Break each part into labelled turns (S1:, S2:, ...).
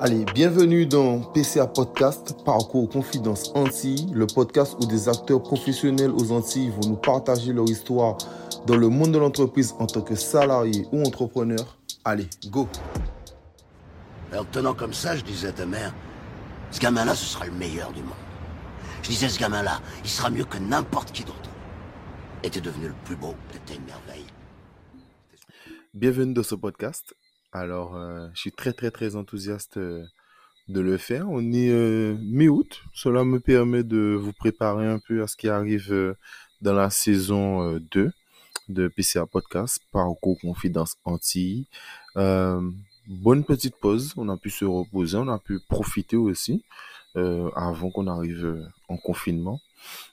S1: Allez, bienvenue dans PCA Podcast, Parcours Confidence Antilles, le podcast où des acteurs professionnels aux Antilles vont nous partager leur histoire dans le monde de l'entreprise en tant que salarié ou entrepreneur. Allez, go
S2: Alors, tenant comme ça, je disais à ta mère, ce gamin-là, ce sera le meilleur du monde. Je disais, ce gamin-là, il sera mieux que n'importe qui d'autre. Et t'es devenu le plus beau, t'étais une merveille.
S1: Bienvenue dans ce podcast. Alors, euh, je suis très très très enthousiaste euh, de le faire. On est euh, mi-août. Cela me permet de vous préparer un peu à ce qui arrive dans la saison euh, 2 de PCA Podcast, Parcours Confidence Antilles. Bonne petite pause. On a pu se reposer, on a pu profiter aussi avant qu'on arrive en confinement.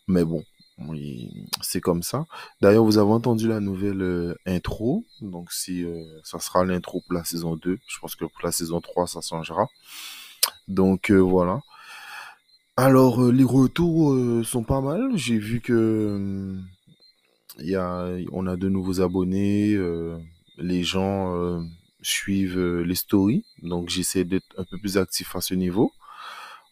S1: Mais bon, oui, c'est comme ça. D'ailleurs, vous avez entendu la nouvelle euh, intro. Donc, si euh, ça sera l'intro pour la saison 2, je pense que pour la saison 3, ça changera. Donc, euh, voilà. Alors, les retours sont pas mal. J'ai vu que il y a, on a de nouveaux abonnés. les gens suivent les stories. Donc, j'essaie d'être un peu plus actif à ce niveau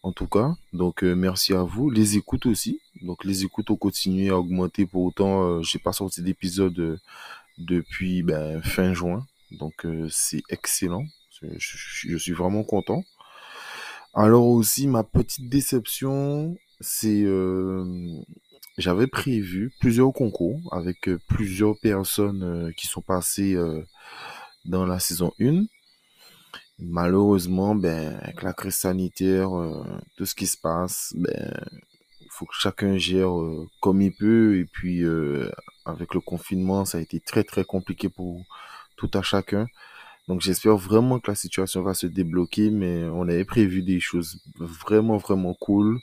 S1: en tout cas. Donc merci à vous. Les écoutes aussi. Donc les écoutes ont continué à augmenter. Pour autant, euh, j'ai pas sorti d'épisode euh, depuis ben, fin juin. Donc euh, c'est excellent. Je, suis vraiment content. Alors aussi, ma petite déception, c'est j'avais prévu plusieurs concours avec plusieurs personnes qui sont passées dans la saison 1. Malheureusement, ben, avec la crise sanitaire, tout ce qui se passe, ben, faut chacun gère euh, comme il peut. Et puis, euh, avec le confinement, ça a été très, très compliqué pour tout à chacun. Donc, j'espère vraiment que la situation va se débloquer, mais on avait prévu des choses vraiment, vraiment cool.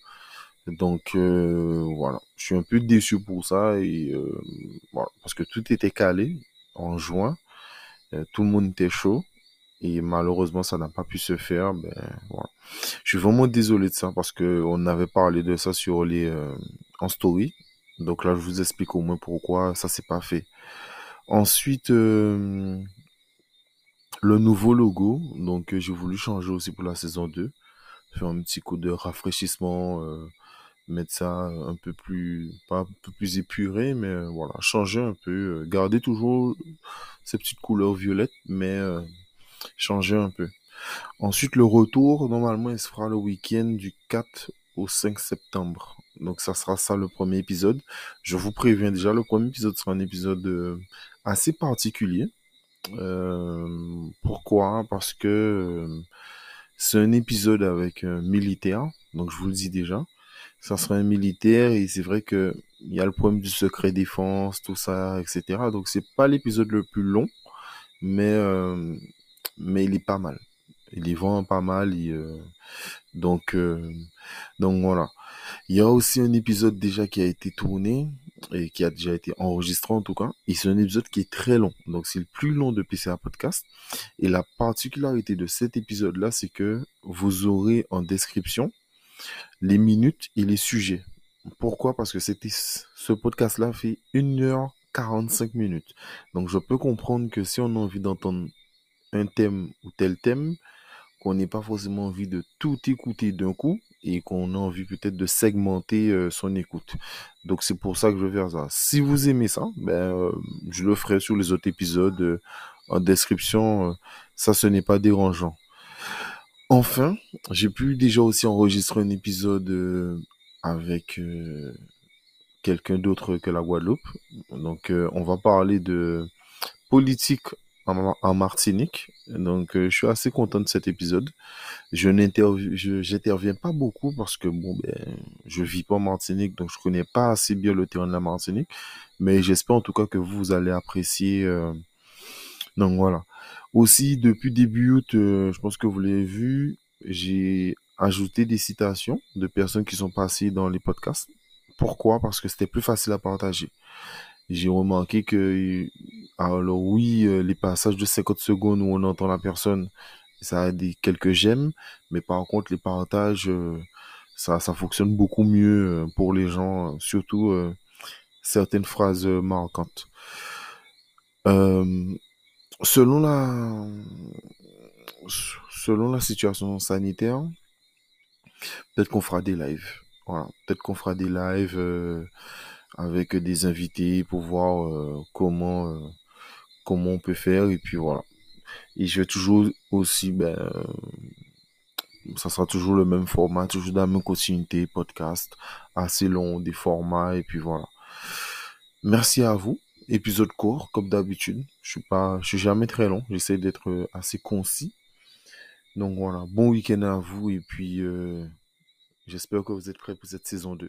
S1: Donc, euh, voilà. Je suis un peu déçu pour ça et, euh, voilà, parce que tout était calé en juin. Euh, tout le monde était chaud. Et malheureusement, ça n'a pas pu se faire. Ben, voilà. Je suis vraiment désolé de ça parce que on avait parlé de ça sur les euh, en story. Donc là, je vous explique au moins pourquoi ça s'est pas fait. Ensuite, euh, le nouveau logo. Donc, euh, j'ai voulu changer aussi pour la saison 2. Faire un petit coup de rafraîchissement, euh, mettre ça un peu plus, pas un peu plus épuré, mais euh, voilà, changer un peu, garder toujours ces petites couleurs violettes, mais changer un peu. Ensuite, le retour, normalement, il se fera le week-end du 4 au 5 septembre. Donc, ça sera ça le premier épisode. Je vous préviens déjà, le premier épisode sera un épisode euh, assez particulier. Euh, pourquoi? Parce que euh, c'est un épisode avec un militaire. Donc, je vous le dis déjà. Ça sera un militaire et c'est vrai que il y a le problème du secret défense, tout ça, etc. Donc, c'est pas l'épisode le plus long, mais, mais il est pas mal. Il est vraiment pas mal. euh, donc, euh, donc voilà. Il y a aussi un épisode déjà qui a été tourné et qui a déjà été enregistré en tout cas. Et c'est un épisode qui est très long. Donc c'est le plus long de PCA Podcast. Et la particularité de cet épisode-là, c'est que vous aurez en description les minutes et les sujets. Pourquoi? Parce que c'était ce podcast-là fait 1h45 minutes. Donc je peux comprendre que si on a envie d'entendre un thème ou tel thème, qu'on n'ait pas forcément envie de tout écouter d'un coup et qu'on a envie peut-être de segmenter euh, son écoute. Donc c'est pour ça que je vais faire ça. Si vous aimez ça, ben euh, je le ferai sur les autres épisodes euh, en description. ça, ce n'est pas dérangeant. Enfin, j'ai pu déjà aussi enregistrer un épisode avec quelqu'un d'autre que la Guadeloupe. Donc on va parler de politique en, Mar- en Martinique. Donc euh, je suis assez content de cet épisode. Je n'interv- je- j'interviens pas beaucoup parce que bon ben je vis pas en Martinique donc je connais pas assez bien le terrain de la Martinique. Mais j'espère en tout cas que vous allez apprécier euh, donc voilà. Aussi depuis début août euh, je pense que vous l'avez vu j'ai ajouté des citations de personnes qui sont passées dans les podcasts. Pourquoi? Parce que c'était plus facile à partager. J'ai remarqué que alors oui euh, les passages de 50 secondes où on entend la personne ça a des quelques j'aime mais par contre les partages euh, ça fonctionne beaucoup mieux euh, pour les gens surtout certaines phrases marquantes selon la selon la situation sanitaire, peut-être qu'on fera des lives. Voilà, peut-être qu'on fera des lives avec des invités pour voir comment comment on peut faire et puis voilà. Et je vais toujours aussi ben ça sera toujours le même format, toujours dans la même continuité, podcast, assez long, des formats, et puis voilà. Merci à vous. Épisode court, comme d'habitude. Je suis pas, je suis jamais très long. J'essaie d'être assez concis. Donc voilà, bon week-end à vous, et puis euh, j'espère que vous êtes prêts pour cette saison 2.